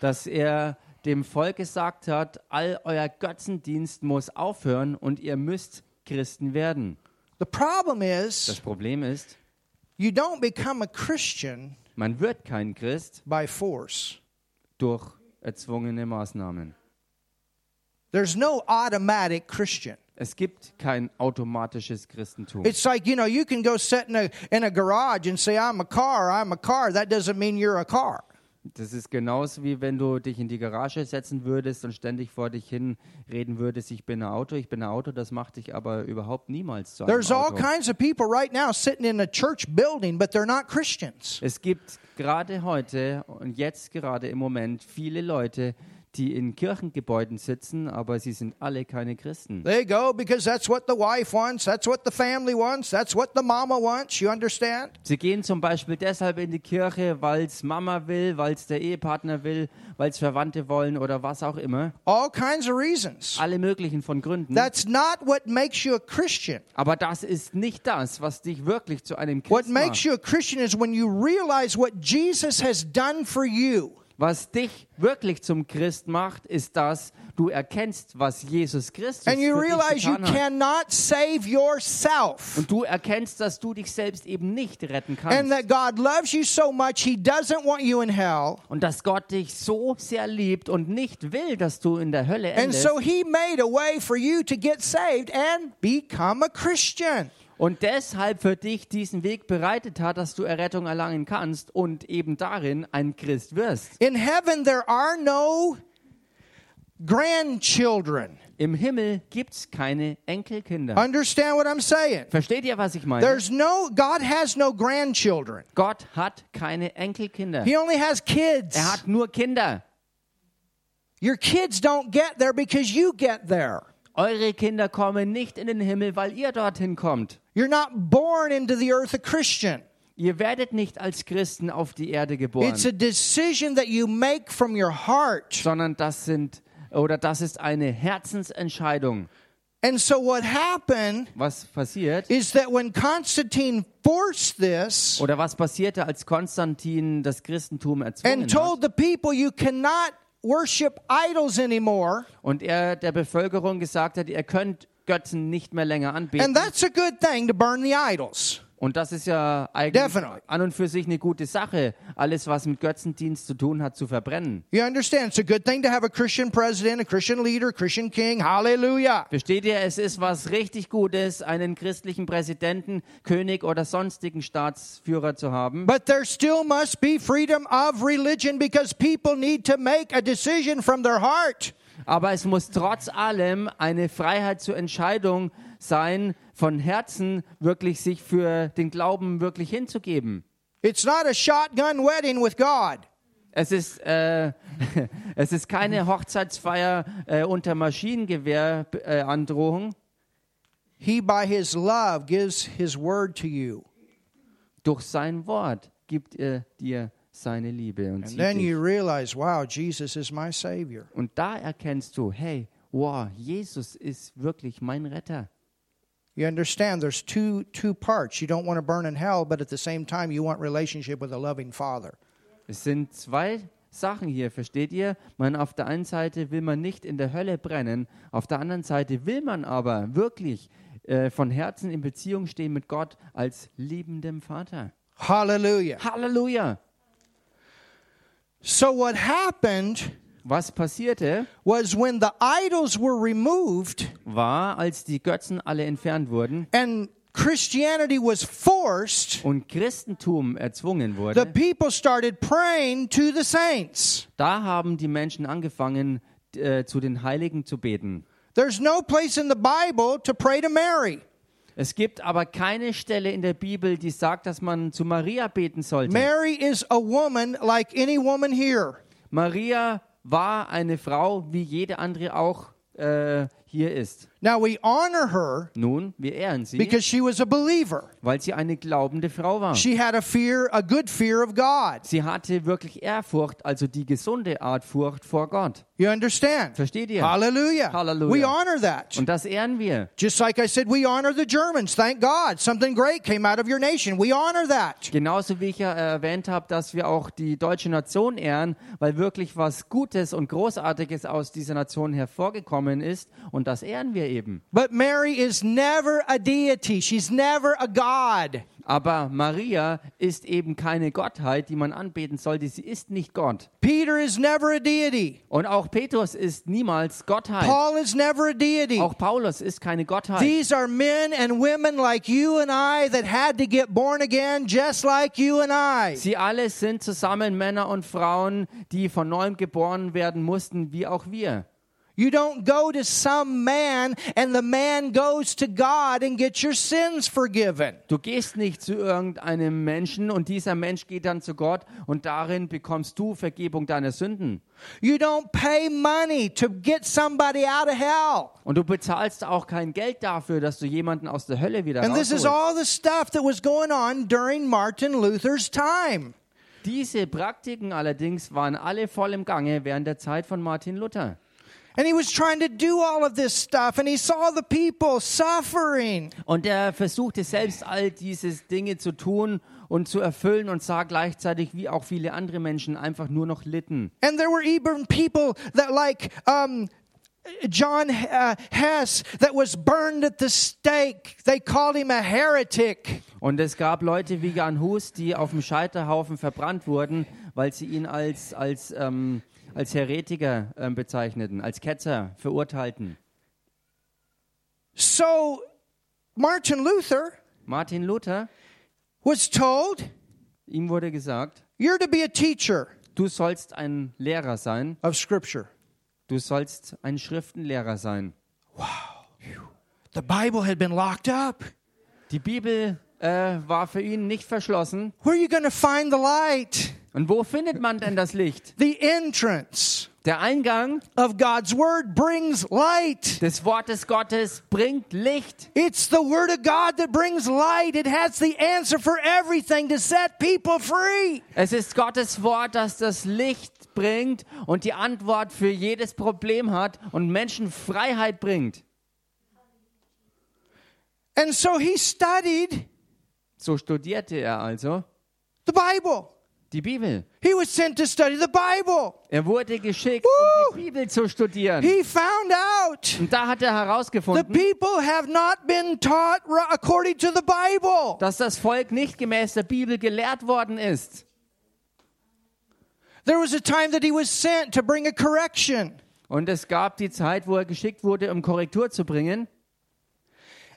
dass er dem Volk gesagt hat, all euer Götzendienst muss aufhören und ihr müsst Christen werden. The problem Das is, Problem ist, you don't become a Christian man wird kein Christ by force. durch erzwungene Maßnahmen. There's no automatic Christian. Es gibt kein automatisches Christentum. It's like, you know, you can go sit in a, in a garage and say, I'm a car, I'm a car. That doesn't mean you're a car. Das ist genauso wie wenn du dich in die Garage setzen würdest und ständig vor dich hin reden würdest, ich bin ein Auto, ich bin ein Auto, das macht dich aber überhaupt niemals zu einem There's all Auto. kinds of people right now sitting in a church building, but they're not Christians. Es gibt gerade heute und jetzt gerade im Moment viele Leute, die in Kirchengebäuden sitzen, aber sie sind alle keine Christen. They go because that's what the wife wants, that's what the family wants, that's what the mama wants. You understand? Sie gehen zum Beispiel deshalb in die Kirche, weil es Mama will, weil es der Ehepartner will, weil es Verwandte wollen oder was auch immer. All kinds of reasons. Alle möglichen von Gründen. That's not what makes you a Christian. Aber das ist nicht das, was dich wirklich zu einem What Christ makes macht. you a Christian is when you realize what Jesus has done for you. Was dich wirklich zum Christ macht, ist das, du erkennst, was Jesus Christus And you für dich realize you cannot save yourself. Und du erkennst, dass du dich selbst eben nicht retten And kannst. that God loves you so much, He doesn't want you in hell. Und dass Gott dich so sehr liebt und nicht will, dass du in der Hölle And endest. so He made a way for you to get saved and become a Christian. Und deshalb für dich diesen Weg bereitet hat, dass du Errettung erlangen kannst und eben darin ein Christ wirst. In heaven, there are no grandchildren. Im Himmel gibt's keine Enkelkinder. Understand what I'm saying? Versteht ihr, was ich meine? There's no, God has no grandchildren. Gott hat keine Enkelkinder. He only has kids. Er hat nur Kinder. Your kids don't get there because you get there. Eure Kinder kommen nicht in den Himmel, weil ihr dorthin kommt. You're not born into the earth a Christian. Ihr werdet nicht als Christen auf die Erde geboren, It's a decision that you make from your heart. sondern das sind oder das ist eine Herzensentscheidung. And so what happened Was passiert? is that when Constantine forced this Oder was passierte, als Konstantin das Christentum erzwungen and hat told the people you cannot worship idols anymore, und er der Bevölkerung gesagt hat, ihr könnt Götzen nicht mehr länger and anbeten. that's a good thing to burn the idols. Und das ist ja eigentlich Definitely. an und für sich eine gute Sache, alles was mit Götzendienst zu tun hat, zu verbrennen. You understand? It's a good thing to have a Christian president, a Christian leader, Christian king. Hallelujah. Versteht ihr, es ist was richtig Gutes, einen christlichen Präsidenten, König oder sonstigen Staatsführer zu haben. But there still must be freedom of religion because people need to make a decision from their heart. Aber es muss trotz allem eine Freiheit zur Entscheidung sein, von Herzen wirklich sich für den Glauben wirklich hinzugeben. It's not a shotgun wedding with God. Es ist, äh, es ist keine Hochzeitsfeier äh, unter Maschinengewehrandrohung. Äh. He, by his love, gives his word to you. Durch sein Wort gibt er dir seine Liebe und, And then you realize, wow, Jesus is my Savior. und da erkennst du, hey, wow, Jesus ist wirklich mein Retter. You understand there's two two parts. You don't want to burn in hell, but at the same time you want relationship with a loving father. Es sind zwei Sachen hier, versteht ihr? Man auf der einen Seite will man nicht in der Hölle brennen, auf der anderen Seite will man aber wirklich äh, von Herzen in Beziehung stehen mit Gott als liebendem Vater. Hallelujah. Halleluja! So what happened Was passierte, was when the idols were removed war, als die Götzen alle entfernt wurden and Christianity was forced, und Christentum erzwungen the wurde, people started praying to the saints. da haben die Menschen angefangen, äh, zu den Heiligen zu beten. There's no place in the Bible to pray to Mary. Es gibt aber keine Stelle in der Bibel, die sagt, dass man zu Maria beten sollte. Mary is a woman like any woman here. Maria war eine Frau, wie jede andere auch äh, hier ist. Now we honor her Nun, wir ehren sie, because she was a believer. weil sie eine glaubende Frau war. She had a fear, a good fear of God. Sie hatte wirklich Ehrfurcht, also die gesunde Art Furcht vor Gott. You understand? Versteht ihr? Hallelujah. Hallelujah. We honor that. Und das ehren wir. Just like I said, we honor the Germans. Thank God. Something great came out of your nation. We honor that. Genauso wie ich ja erwähnt habe, dass wir auch die deutsche Nation ehren, weil wirklich was Gutes und Großartiges aus dieser Nation hervorgekommen ist. Und und das ehren wir eben. But Mary is never a deity. She's never a god. Aber Maria ist eben keine Gottheit, die man anbeten sollte. Sie ist nicht Gott. Peter is never a deity. Und auch Petrus ist niemals Gottheit. Paul is never a deity. Auch Paulus ist keine Gottheit. These are men and women like you and I that had to get born again just like you and I. Sie alle sind zusammen Männer und Frauen, die von neuem geboren werden mussten, wie auch wir. You don't go to some man and the man goes to God and gets your sins forgiven. Du gehst nicht zu irgendeinem Menschen und dieser Mensch geht dann zu Gott und darin bekommst du Vergebung deiner Sünden. You don't pay money to get somebody out of hell. Und du bezahlst auch kein Geld dafür, dass du jemanden aus der Hölle wieder And this is all the stuff that was going on during Martin Luther's time. Diese Praktiken allerdings waren alle voll im Gange während der Zeit von Martin Luther. And he was trying to do all of this stuff, and he saw the people suffering. Und er versuchte selbst all diese Dinge zu tun und zu erfüllen und sah gleichzeitig, wie auch viele andere Menschen einfach nur noch litten. And there were even people that, like um, John uh, Hess, that was burned at the stake. They called him a heretic. Und es gab Leute wie Jan Hus, die auf dem Scheiterhaufen verbrannt wurden, weil sie ihn als, als, ähm, als Heretiker ähm, bezeichneten, als Ketzer verurteilten. So Martin Luther Martin Luther, was told, ihm wurde gesagt, You're to be a teacher du sollst ein Lehrer sein, of Scripture. du sollst ein Schriftenlehrer sein. The Bible had been locked up. Die Bibel äh, war für ihn nicht verschlossen. Where are you going to find the light? Und wo findet man denn das Licht? The entrance Der Eingang of God's Word brings light. des Wortes Gottes bringt Licht. It's the Word of God that brings light. It has the answer for everything to set people free. Es ist Gottes Wort, das das Licht bringt und die Antwort für jedes Problem hat und Menschen Freiheit bringt. And so he studied So studierte er also the Bible. Die Bibel. He was sent to study the Bible. Er wurde geschickt, Woo! um die Bibel zu studieren. He found out Und da hat er the herausgefunden, people have not been taught according to the Bible. dass das Volk nicht gemäß der Bibel gelehrt worden ist. There was a time that he was sent to bring a correction. Und es gab die Zeit, wo er geschickt wurde, um Korrektur zu bringen.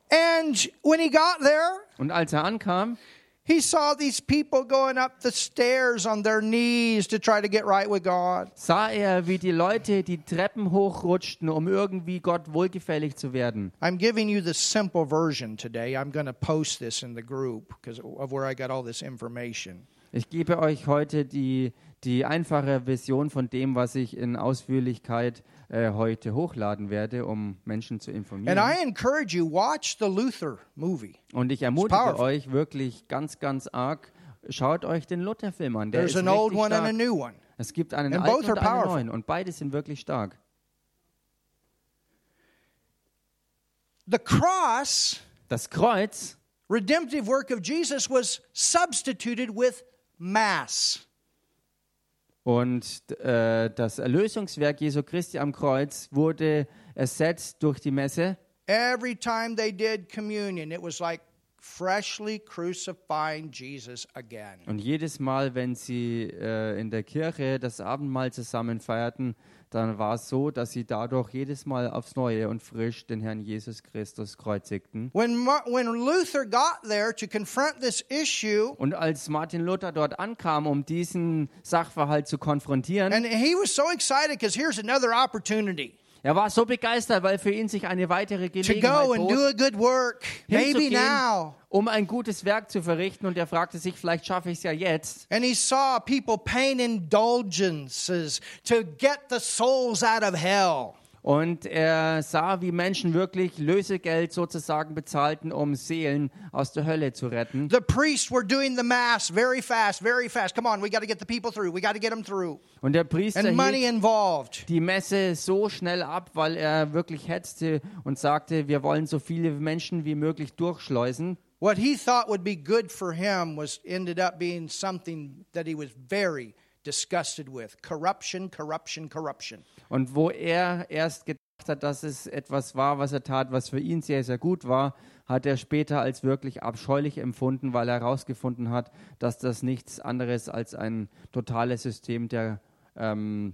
And when he got there, Und als er ankam, he saw these people going up the stairs on their knees to try to get right with God. sah er, wie die Leute die Treppen hochrutschten, um irgendwie Gott wohlgefällig zu werden. I'm giving you the simple version today. I'm going to post this in the group because of where I got all this information. Ich gebe euch heute die, die einfache Version von dem, was ich in Ausführlichkeit äh, heute hochladen werde, um Menschen zu And informieren. I encourage you watch the Luther movie. Und ich ermutige euch wirklich ganz, ganz arg, schaut euch den Luther-Film an. Der There's ist an old one and a new one. Es gibt einen And alten und einen neuen und beide sind wirklich stark. The cross, Das Kreuz, redemptive work of Jesus, was substituted with Mass. Und äh, das Erlösungswerk Jesu Christi am Kreuz wurde ersetzt durch die Messe. Every time they did communion, it was like freshly crucifying Jesus again. Und jedes Mal, wenn sie äh, in der Kirche das Abendmahl zusammen feierten, dann war es so, dass sie dadurch jedes Mal aufs Neue und frisch den Herrn Jesus Christus kreuzigten. When, when Luther got there to confront this issue, Und als Martin Luther dort ankam, um diesen Sachverhalt zu konfrontieren, and he was so excited because here's another opportunity er war so begeistert, weil für ihn sich eine weitere Gelegenheit bot, work. Um ein gutes Werk zu verrichten. Und er fragte sich, vielleicht schaffe ich es ja jetzt. And he saw people paying indulgences to get the souls out of hell. Und er sah, wie Menschen wirklich Lösegeld sozusagen bezahlten, um Seelen aus der Hölle zu retten. The priests were doing the mass very fast, very fast. Come on, we got to get the people through. We got to get them through. Und der Priester And money involved. die Messe so schnell ab, weil er wirklich hetzte und sagte, wir wollen so viele Menschen wie möglich durchschleusen. What he thought would be good for him was ended up being something that he was very disgusted with. Corruption, corruption, corruption. Und wo er erst gedacht hat, dass es etwas war, was er tat, was für ihn sehr, sehr gut war, hat er später als wirklich abscheulich empfunden, weil er herausgefunden hat, dass das nichts anderes als ein totales System der ähm,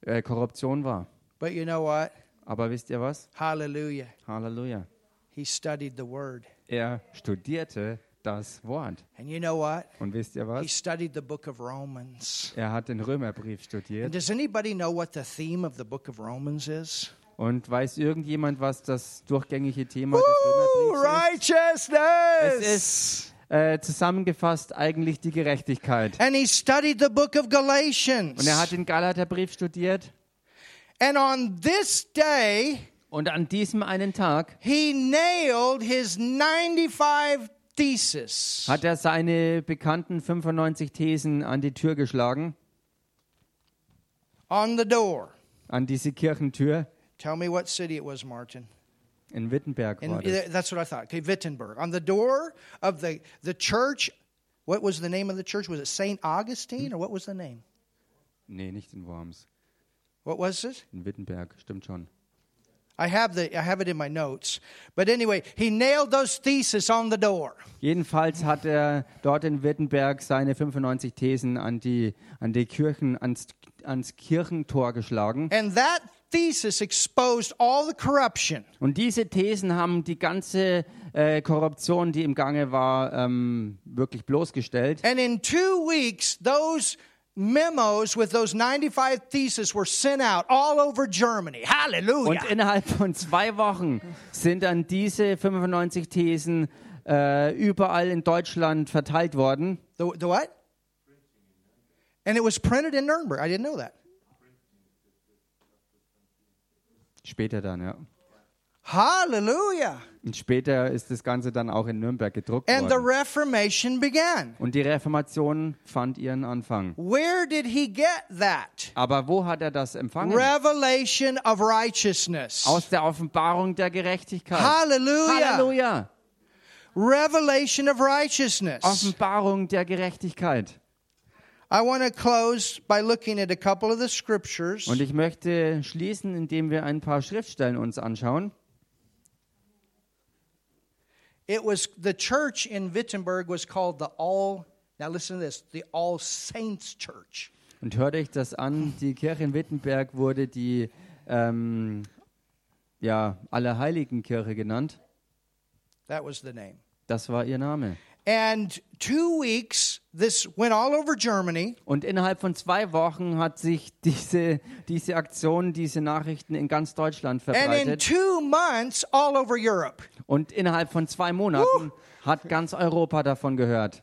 äh, Korruption war. But you know what? Aber wisst ihr was? Hallelujah. Halleluja. He studied the word. Er studierte das Wort. And you know what? Und wisst ihr He was? studied the book of Romans. Er hat den Römerbrief And studiert. does anybody know what the theme of the book of Romans is? Und weiß irgendjemand, was das durchgängige Thema des Woo, Römerbriefs ist? Es ist äh, zusammengefasst eigentlich die Gerechtigkeit. And he studied the book of Galatians. Und er hat den Galaterbrief studiert. and on this day, Und an diesem einen Tag he nailed his 95 thesis. hat er seine bekannten 95 Thesen an die Tür geschlagen, on the door. an diese Kirchentür. Tell me what city it was, Martin. In Wittenberg In, war das. that's what I thought. Okay, Wittenberg. On the door of the, the church, what was the name of the church? Was it St. Augustine or what was the name? Nee, nicht in Worms. What was it? In Wittenberg, stimmt schon. I have, the, I have it in my notes. But anyway, he nailed those theses on the door. Jedenfalls hat er dort in Wittenberg seine 95 Thesen an die, an die Kirchen, ans, ans Kirchentor geschlagen. And that thesis exposed all the corruption. Und diese Thesen haben die ganze äh, Korruption, die im Gange war, ähm, wirklich bloßgestellt. And in two weeks, those memos with those 95 theses were sent out all over Germany. Hallelujah. Und innerhalb von zwei Wochen sind dann diese 95 Thesen äh, überall in Deutschland verteilt worden. The, the what? And it was printed in Nuremberg. I didn't know that. Später dann, ja. Hallelujah. Und später ist das Ganze dann auch in Nürnberg gedruckt And the worden. Reformation began. Und die Reformation fand ihren Anfang. Where did he get that? Aber wo hat er das empfangen? Revelation of righteousness. Aus der Offenbarung der Gerechtigkeit. Hallelujah. Halleluja! Revelation of righteousness. Offenbarung der Gerechtigkeit. I want to close by looking at a couple of the scriptures. Und ich möchte schließen, indem wir ein paar Schriftstellen uns anschauen. It was the church in Wittenberg was called the All. Now listen to this: the All Saints Church. Und hört euch das an, die Kirche in Wittenberg wurde die ähm, ja, Allerheiligenkirche genannt. That was the name. Das war ihr Name. And two weeks, this went all over Germany. Und innerhalb von zwei Wochen hat sich diese, diese Aktion, diese Nachrichten in ganz Deutschland And in verbreitet. two months, all over Europe. Und innerhalb von zwei Monaten hat ganz Europa davon gehört.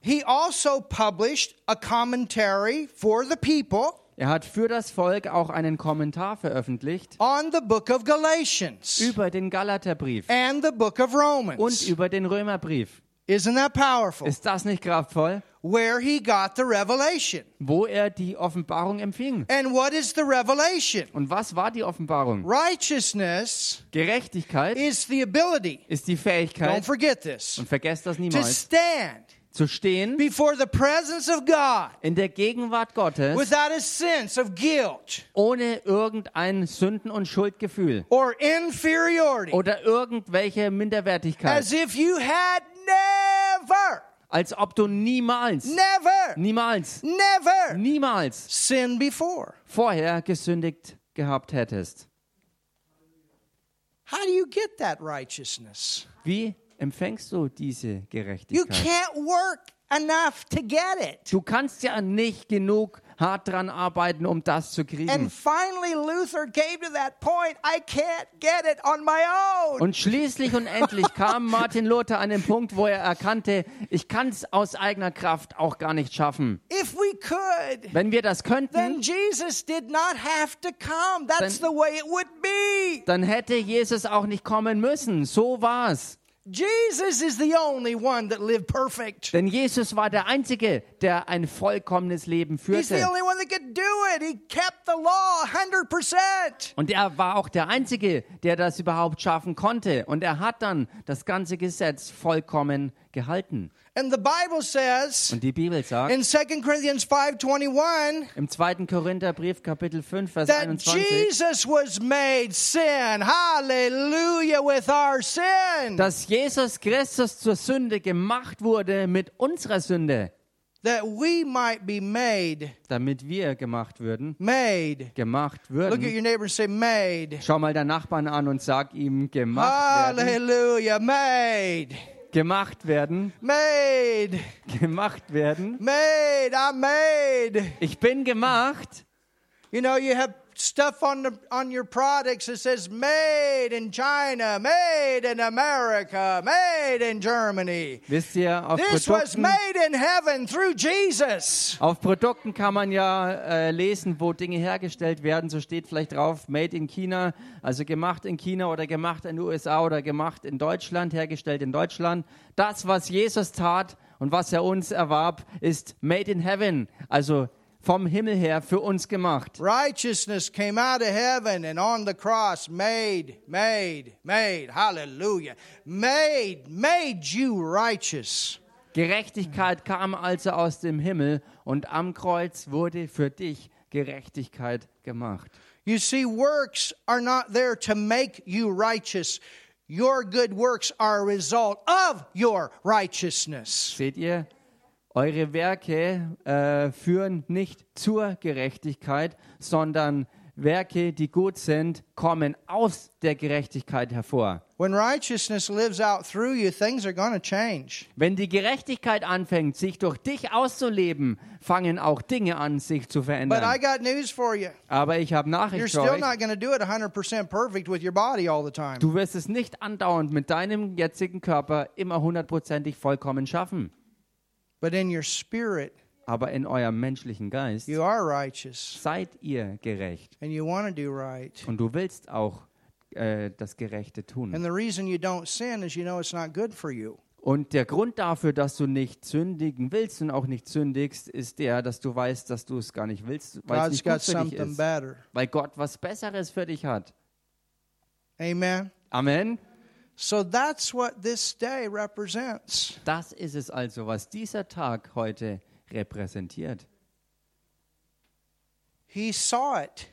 He also published a commentary for the people Er hat für das Volk auch einen Kommentar veröffentlicht on the book of Galatians über den Galaterbrief and the book of und Romans. über den Römerbrief. Isn't that powerful? Ist das nicht kraftvoll? Where he got the revelation. Wo er die Offenbarung empfing. And what is the revelation? Und was war die Offenbarung? Righteousness Gerechtigkeit is the ability, ist die don't Fähigkeit, forget this, und vergesst das to niemals, stand zu stehen before the presence of God in der Gegenwart Gottes without a sense of guilt ohne irgendein Sünden- und Schuldgefühl or inferiority, oder irgendwelche Minderwertigkeit. as if you had never, Als ob du niemals, never, niemals, never niemals sinned before. vorher gesündigt gehabt hättest. How do you get that righteousness? Wie empfängst du diese You Gerechtigkeit? can't work enough to get it. Du kannst ja nicht genug hart dran arbeiten, um das zu kriegen. And finally, Luther came to that point I can't get it on my own. Und schließlich und endlich kam Martin Luther an den Punkt, wo er erkannte, ich kann es aus eigener Kraft auch gar nicht schaffen. If we could, Wenn wir das then könnten, Jesus did not have to come. That's the way it would be. dann hätte Jesus auch nicht kommen müssen. So war's. Jesus is the only one that lived perfect. Denn Jesus war der Einzige, der ein vollkommenes Leben He's the führte. only one that that could do it. He kept the law 100%. Und er war auch der Einzige, der das überhaupt schaffen konnte. Und er hat dann das ganze Gesetz vollkommen gehalten. And the Bible says Und die Bibel sagt in 2 Corinthians 5:21 im 2. Korintherbrief Kapitel 5 Vers that 21, Jesus was made sin. Hallelujah with our sin. dass Jesus Christus zur Sünde gemacht wurde mit unserer Sünde, That we might be made damit wir gemacht würden, made. gemacht Look at würden. your neighbor and say made. Schau mal deinen Nachbarn an und sag ihm gemacht werden, Hallelujah, made. Gemacht werden, Made. gemacht werden. Made. I'm made. Ich bin gemacht. You know, you have stuff on the on your products that says made in China, made in America, made in Germany. Wisst ihr, auf This was made in heaven through Jesus. auf Produkten kann man ja äh, lesen, wo Dinge hergestellt werden. So steht vielleicht drauf, made in China, also gemacht in China oder gemacht in den USA oder gemacht in Deutschland, hergestellt in Deutschland. Das, was Jesus tat und was er uns erwarb, ist made in heaven, also vom Himmel her für uns gemacht. Righteousness came out of heaven and on the cross made, made, made. Hallelujah. Made, made you righteous. Gerechtigkeit kam also aus dem Himmel und am Kreuz wurde für dich Gerechtigkeit gemacht. You see, works are not there to make you righteous. Your good works are a result of your righteousness. Seht ihr? Eure Werke äh, führen nicht zur Gerechtigkeit, sondern Werke, die gut sind, kommen aus der Gerechtigkeit hervor. When righteousness lives out through you, things are going to change. Wenn die Gerechtigkeit anfängt, sich durch dich auszuleben, fangen auch Dinge an, sich zu But I verändern. got news for you. Aber ich habe You're Nachricht für still euch. not going to do it 100% perfect with your body all the time. Du wirst es nicht andauernd mit deinem jetzigen Körper immer hundertprozentig vollkommen schaffen. But in your spirit, Aber in eurem menschlichen Geist you are righteous seid ihr gerecht. and you want to do right. Und du willst auch äh, das Gerechte tun. And the reason you don't sin is you know it's not good for you. Und der Grund dafür, dass du nicht sündigen willst und auch nicht sündigst, ist der, dass du weißt, dass du es gar nicht willst, weil es God's nicht got gut für dich ist. better. Weil Gott was Besseres für dich hat. Amen. Amen. So that's what this day represents. Das ist es also, was dieser Tag heute repräsentiert. He saw it.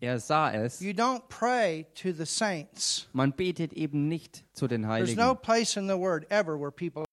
Er sah es. You don't pray to the saints. Man betet eben nicht zu den There's Heiligen. no place in the word ever where people